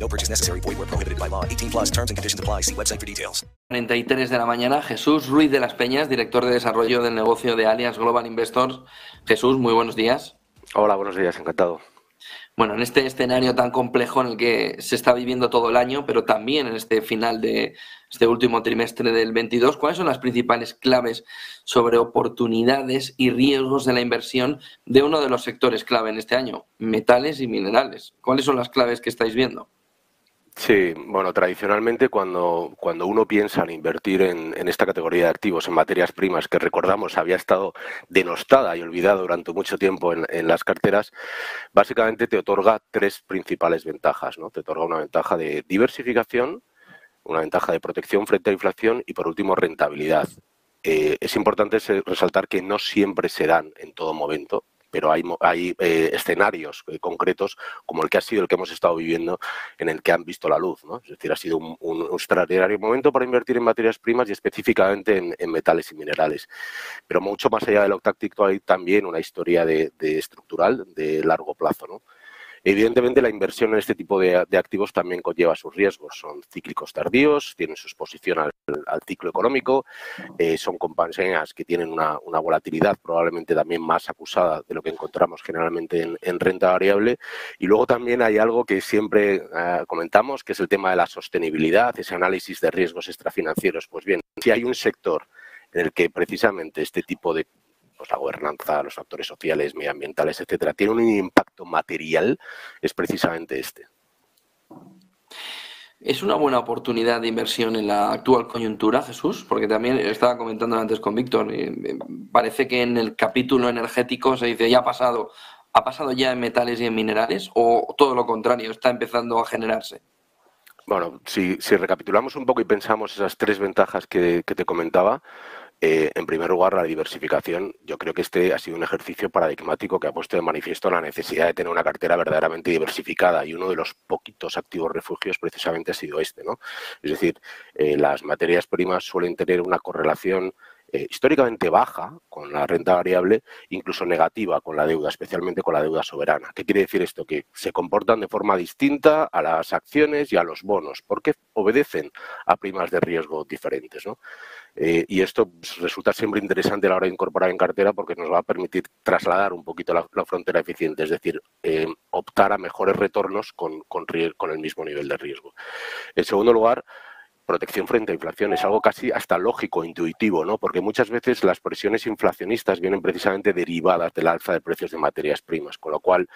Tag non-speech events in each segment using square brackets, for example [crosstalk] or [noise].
No purchase necessary. Void where prohibited by law. 18 plus terms and conditions apply. See website for details. 33 de la mañana, Jesús Ruiz de las Peñas, director de desarrollo del negocio de Allianz Global Investors. Jesús, muy buenos días. Hola, buenos días, encantado. Bueno, en este escenario tan complejo en el que se está viviendo todo el año, pero también en este final de este último trimestre del 22, ¿cuáles son las principales claves sobre oportunidades y riesgos de la inversión de uno de los sectores clave en este año, metales y minerales? ¿Cuáles son las claves que estáis viendo? Sí, bueno, tradicionalmente cuando, cuando uno piensa en invertir en, esta categoría de activos, en materias primas, que recordamos había estado denostada y olvidada durante mucho tiempo en, en, las carteras, básicamente te otorga tres principales ventajas. ¿no? Te otorga una ventaja de diversificación, una ventaja de protección frente a inflación y, por último, rentabilidad. Eh, es importante resaltar que no siempre se dan en todo momento pero hay, hay eh, escenarios eh, concretos como el que ha sido el que hemos estado viviendo en el que han visto la luz. ¿no? Es decir, ha sido un, extraordinario momento para invertir en materias primas y específicamente en, metales y minerales. Pero mucho más allá de lo táctico hay también una historia de, estructural de largo plazo. Evidentemente, la inversión en este tipo de, activos también conlleva sus riesgos. Son cíclicos tardíos, tienen su exposición al, ciclo económico, eh, son compañías que tienen una, volatilidad probablemente también más acusada de lo que encontramos generalmente en, en renta variable. Y luego también hay algo que siempre eh, comentamos, que es el tema de la sostenibilidad, ese análisis de riesgos extrafinancieros. Pues bien, si hay un sector en el que precisamente este tipo de pues la gobernanza, los factores sociales, medioambientales, etcétera, tiene un impacto material, es precisamente este. ¿Es una buena oportunidad de inversión en la actual coyuntura, Jesús? Porque también estaba comentando antes con Víctor, parece que en el capítulo energético se dice ya ha pasado, ¿ha pasado ya en metales y en minerales? ¿O todo lo contrario, está empezando a generarse? Bueno, si, si recapitulamos un poco y pensamos esas tres ventajas que, que te comentaba, eh, en primer lugar, la diversificación. Yo creo que este ha sido un ejercicio paradigmático que ha puesto de manifiesto la necesidad de tener una cartera verdaderamente diversificada y uno de los poquitos activos refugios precisamente ha sido este. ¿no? Es decir, eh, las materias primas suelen tener una correlación eh, históricamente baja con la renta variable, incluso negativa con la deuda, especialmente con la deuda soberana. ¿Qué quiere decir esto? Que se comportan de forma distinta a las acciones y a los bonos, porque obedecen a primas de riesgo diferentes. ¿no? Eh, y esto pues, resulta siempre interesante a la hora de incorporar en cartera porque nos va a permitir trasladar un poquito la, frontera eficiente, es decir, eh, optar a mejores retornos con, con, con el mismo nivel de riesgo. En segundo lugar, protección frente a inflación. Es algo casi hasta lógico, intuitivo, ¿no? Porque muchas veces las presiones inflacionistas vienen precisamente derivadas del alza de precios de materias primas, con lo cual,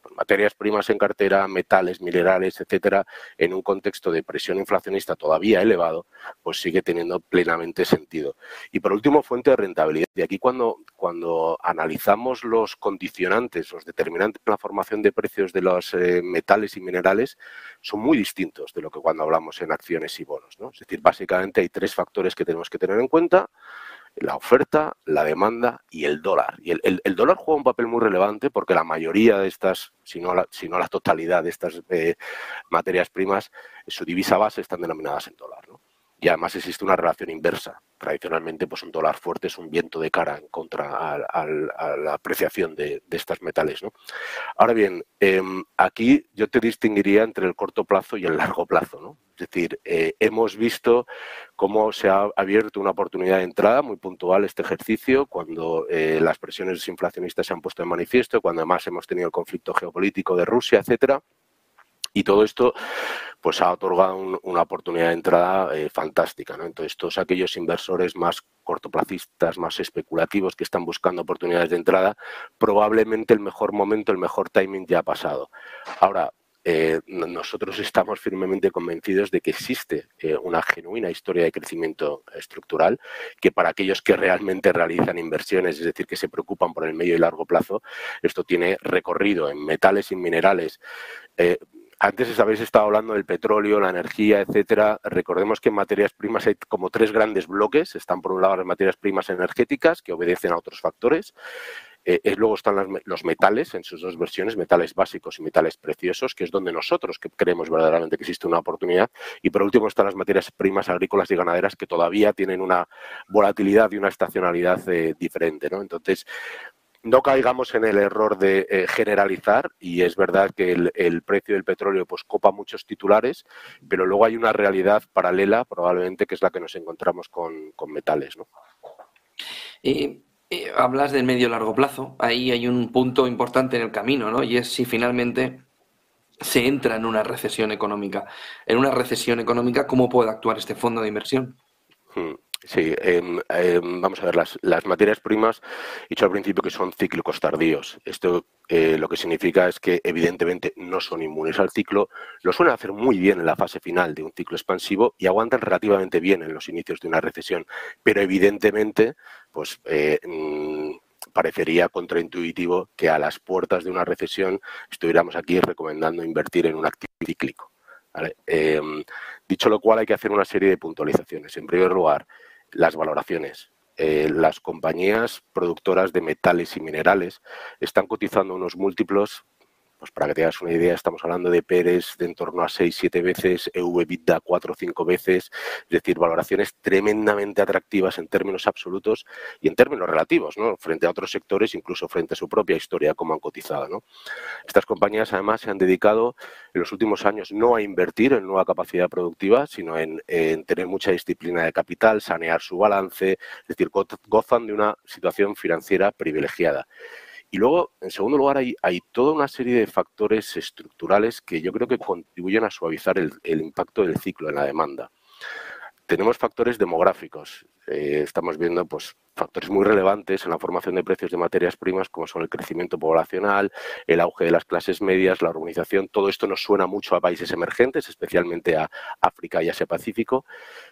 pues, materias primas en cartera, metales, minerales, etcétera, en un contexto de presión inflacionista todavía elevado, pues sigue teniendo plenamente sentido. Y por último, fuente de rentabilidad. Y aquí cuando, cuando analizamos los condicionantes, los determinantes de la formación de precios de los eh, metales y minerales, son muy distintos de lo que cuando hablamos en acciones y bonos. Es decir, básicamente hay tres factores que tenemos que tener en cuenta. La oferta, la demanda y el dólar. Y el, el, dólar juega un papel muy relevante porque la mayoría de estas, si no la, si no la totalidad de estas eh, materias primas, su divisa base están denominadas en dólar. Y además existe una relación inversa. Tradicionalmente, pues un dólar fuerte es un viento de cara en contra a, la apreciación de, de estos metales. ¿no? Ahora bien, eh, aquí yo te distinguiría entre el corto plazo y el largo plazo. ¿no? Es decir, eh, hemos visto cómo se ha abierto una oportunidad de entrada muy puntual este ejercicio, cuando eh, las presiones inflacionistas se han puesto en manifiesto, cuando además hemos tenido el conflicto geopolítico de Rusia, etcétera. Y todo esto pues ha otorgado un, una oportunidad de entrada eh, fantástica. Entonces, todos aquellos inversores más cortoplacistas, más especulativos que están buscando oportunidades de entrada, probablemente el mejor momento, el mejor timing ya ha pasado. Ahora, eh, nosotros estamos firmemente convencidos de que existe eh, una genuina historia de crecimiento estructural, que para aquellos que realmente realizan inversiones, es decir, que se preocupan por el medio y largo plazo, esto tiene recorrido en metales y minerales. Antes habéis estado hablando del petróleo, la energía, etcétera. Recordemos que en materias primas hay como tres grandes bloques. Están por un lado las materias primas energéticas, que obedecen a otros factores. Eh, luego están los metales en sus dos versiones, metales básicos y metales preciosos, que es donde nosotros creemos verdaderamente que existe una oportunidad. Y por último están las materias primas agrícolas y ganaderas que todavía tienen una volatilidad y una estacionalidad eh, diferente. ¿no? Entonces, no caigamos en el error de eh, generalizar y es verdad que el, precio del petróleo pues copa muchos titulares, pero luego hay una realidad paralela probablemente que es la que nos encontramos con, metales. ¿no? Y, hablas del medio largo plazo, ahí hay un punto importante en el camino, ¿no? Y es si finalmente se entra en una recesión económica. En una recesión económica, ¿cómo puede actuar este fondo de inversión? Hmm. Sí, em, vamos a ver, las, las, materias primas, he dicho al principio que son cíclicos tardíos. Esto eh, lo que significa es que evidentemente no son inmunes al ciclo, lo suelen hacer muy bien en la fase final de un ciclo expansivo y aguantan relativamente bien en los inicios de una recesión, pero evidentemente, pues eh, mm, parecería contraintuitivo que a las puertas de una recesión estuviéramos aquí recomendando invertir en un activo cíclico. Em, dicho lo cual, hay que hacer una serie de puntualizaciones. En primer lugar, las valoraciones. Eh, las compañías productoras de metales y minerales están cotizando unos múltiplos pues para que te hagas una idea, estamos hablando de PERES de en torno a 6-7 veces, EV-EBITDA 4 o 5 veces, es decir, valoraciones tremendamente atractivas en términos absolutos y en términos relativos, ¿no? frente a otros sectores, incluso frente a su propia historia, como han cotizado. ¿no? Estas compañías además se han dedicado en los últimos años no a invertir en nueva capacidad productiva, sino en, en tener mucha disciplina de capital, sanear su balance, es decir, gozan de una situación financiera privilegiada. Y luego, en segundo lugar, hay, hay, toda una serie de factores estructurales que yo creo que contribuyen a suavizar el, impacto del ciclo en la demanda. Tenemos factores demográficos. Eh, estamos viendo pues, factores muy relevantes en la formación de precios de materias primas, como son el crecimiento poblacional, el auge de las clases medias, la urbanización. Todo esto nos suena mucho a países emergentes, especialmente a África y Asia Pacífico.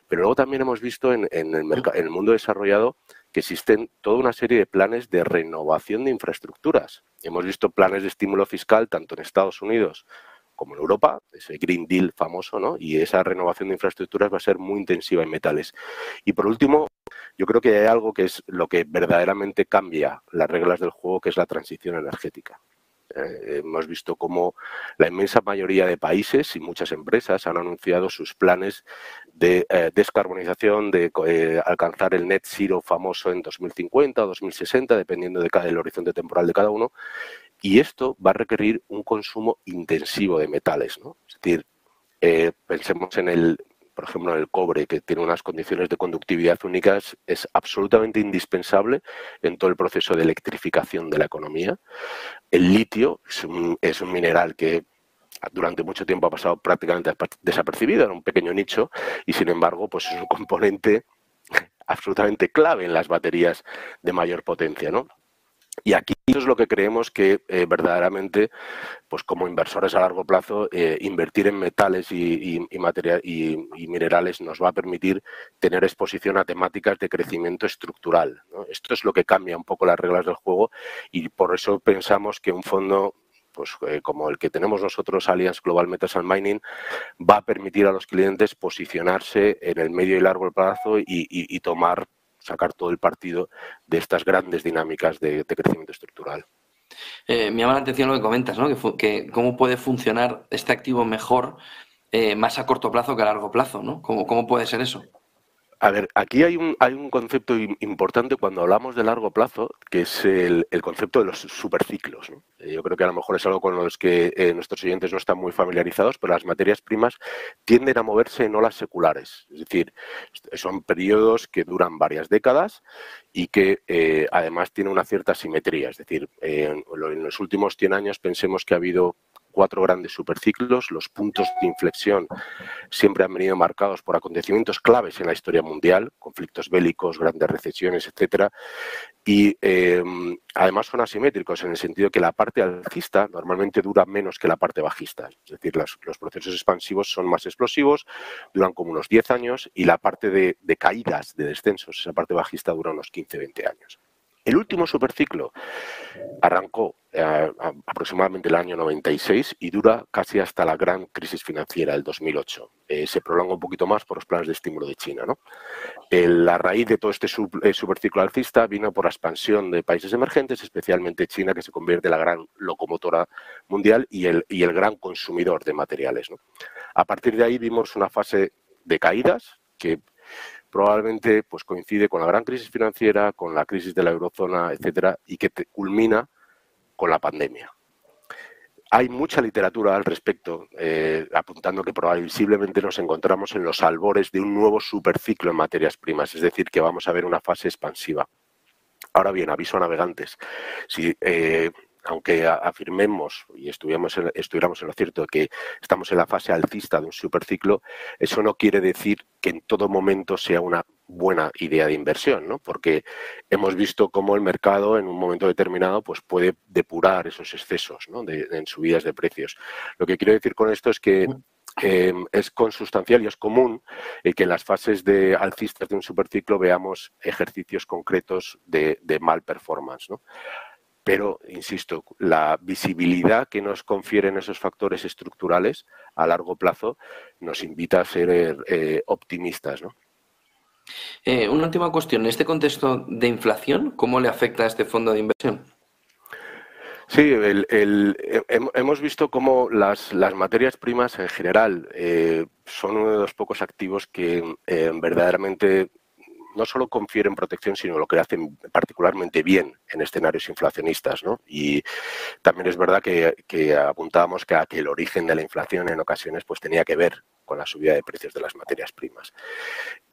Pero luego también hemos visto en, en, el, en el mundo desarrollado que existen toda una serie de planes de renovación de infraestructuras. Hemos visto planes de estímulo fiscal tanto en Estados Unidos como en Europa, ese Green Deal famoso, ¿no? Y esa renovación de infraestructuras va a ser muy intensiva en metales. Y por último, yo creo que hay algo que es lo que verdaderamente cambia las reglas del juego, que es la transición energética. Eh, hemos visto cómo la inmensa mayoría de países y muchas empresas han anunciado sus planes de eh, descarbonización, de eh, alcanzar el net zero famoso en 2050 o 2060, dependiendo del horizonte temporal de cada uno. Y esto va a requerir un consumo intensivo de metales. ¿no? Es decir, pensemos en el, por ejemplo, el cobre, que tiene unas condiciones de conductividad únicas, es absolutamente indispensable en todo el proceso de electrificación de la economía. El litio es un, mineral que durante mucho tiempo ha pasado prácticamente desapercibido, en un pequeño nicho, y sin embargo, pues es un componente [laughs] absolutamente clave en las baterías de mayor potencia, ¿no? Y aquí es lo que creemos que eh, verdaderamente, pues como inversores a largo plazo, eh, invertir en metales y, y, minerales nos va a permitir tener exposición a temáticas de crecimiento estructural. Esto es lo que cambia un poco las reglas del juego y por eso pensamos que un fondo pues, eh, como el que tenemos nosotros, Allianz Global Metals and Mining, va a permitir a los clientes posicionarse en el medio y largo plazo y tomar sacar todo el partido de estas grandes dinámicas de, crecimiento estructural. Eh, me llama la atención lo que comentas, ¿no? que, cómo puede funcionar este activo mejor eh, más a corto plazo que a largo plazo, ¿no? ¿Cómo, cómo puede ser eso? A ver, aquí hay un, hay un concepto importante cuando hablamos de largo plazo, que es el, concepto de los superciclos. Eh, yo creo que a lo mejor es algo con los que eh, nuestros oyentes no están muy familiarizados, pero las materias primas tienden a moverse en olas seculares. Es decir, son periodos que duran varias décadas y que eh, además tienen una cierta simetría. Es decir, en los últimos 100 años pensemos que ha habido cuatro grandes superciclos. Los puntos de inflexión siempre han venido marcados por acontecimientos claves en la historia mundial, conflictos bélicos, grandes recesiones, etcétera. Y em, además son asimétricos en el sentido que la parte alcista normalmente dura menos que la parte bajista. Es decir, los, procesos expansivos son más explosivos, duran como unos 10 años y la parte de, de caídas, de descensos, esa parte bajista dura unos 15-20 años. El último superciclo arrancó eh, aproximadamente el año 96 y dura casi hasta la gran crisis financiera del 2008. Eh, se prolonga un poquito más por los planes de estímulo de China. ¿no? la raíz de todo este eh, superciclo alcista vino por la expansión de países emergentes, especialmente China, que se convierte en la gran locomotora mundial y el, el gran consumidor de materiales. A partir de ahí vimos una fase de caídas que probablemente pues, coincide con la gran crisis financiera, con la crisis de la eurozona, etcétera, y que culmina con la pandemia. Hay mucha literatura al respecto, eh, apuntando que probablemente nos encontramos en los albores de un nuevo superciclo en materias primas, es decir, que vamos a ver una fase expansiva. Ahora bien, aviso a navegantes. Si eh, aunque afirmemos y estuviéramos en, estuviéramos en lo cierto que estamos en la fase alcista de un superciclo, eso no quiere decir que en todo momento sea una buena idea de inversión, ¿no? Porque hemos visto cómo el mercado en un momento determinado pues puede depurar esos excesos ¿no? de, en subidas de precios. Lo que quiero decir con esto es que em, es consustancial y es común eh, que en las fases de alcistas de un superciclo veamos ejercicios concretos de, de mal performance. ¿no? Pero, insisto, la visibilidad que nos confieren esos factores estructurales a largo plazo nos invita a ser eh, optimistas. ¿no? Eh, una última cuestión. En este contexto de inflación, ¿cómo le afecta a este fondo de inversión? Sí, hemos visto cómo las, materias primas en general eh, son uno de los pocos activos que verdaderamente no solo confieren protección, sino lo que hacen particularmente bien en escenarios inflacionistas. ¿no? Y también es verdad que, apuntábamos que, que, el origen de la inflación en ocasiones pues, tenía que ver con la subida de precios de las materias primas.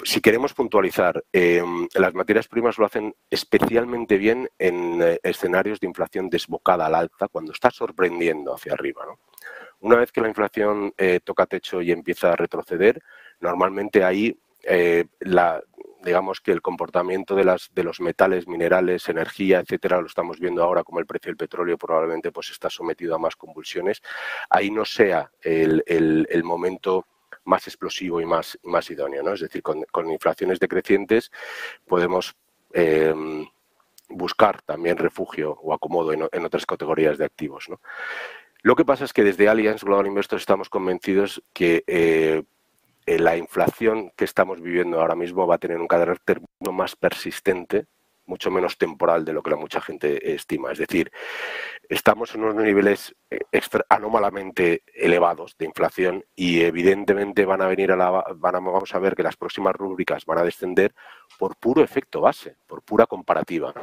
Si queremos puntualizar, em, las materias primas lo hacen especialmente bien en eh, escenarios de inflación desbocada al alta, cuando está sorprendiendo hacia arriba. Una vez que la inflación eh, toca techo y empieza a retroceder, normalmente ahí eh, la, digamos que el comportamiento de, las, de los metales, minerales, energía, etcétera, lo estamos viendo ahora como el precio del petróleo probablemente pues está sometido a más convulsiones, ahí no sea el, el, momento más explosivo y más, más idóneo. ¿no? Es decir, con, inflaciones decrecientes podemos em, buscar también refugio o acomodo en, otras categorías de activos. ¿no? Lo que pasa es que desde Allianz Global Investors estamos convencidos que eh, eh, la inflación que estamos viviendo ahora mismo va a tener un carácter mucho más persistente, mucho menos temporal de lo que la mucha gente estima. Es decir, estamos en unos niveles eh, anómalamente elevados de inflación y evidentemente van a venir a la van vamos a ver que las próximas rúbricas van a descender por puro efecto base, por pura comparativa,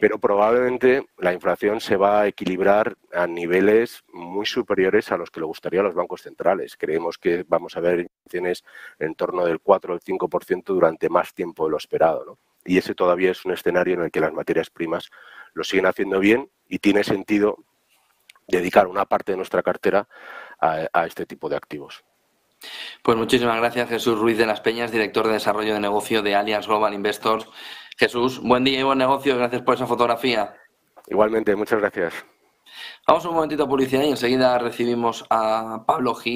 Pero probablemente la inflación se va a equilibrar a niveles muy superiores a los que le gustaría a los bancos centrales. Creemos que vamos a ver inflaciones en torno del 4 o el 5% durante más tiempo de lo esperado, Y ese todavía es un escenario en el que las materias primas lo siguen haciendo bien y tiene sentido dedicar una parte de nuestra cartera a, este tipo de activos. Pues muchísimas gracias, Jesús Ruiz de las Peñas, director de desarrollo de negocio de Allianz Global Investors. Jesús, buen día y buen negocio. Gracias por esa fotografía. Igualmente, muchas gracias. Vamos un momentito a publicidad y enseguida recibimos a Pablo G.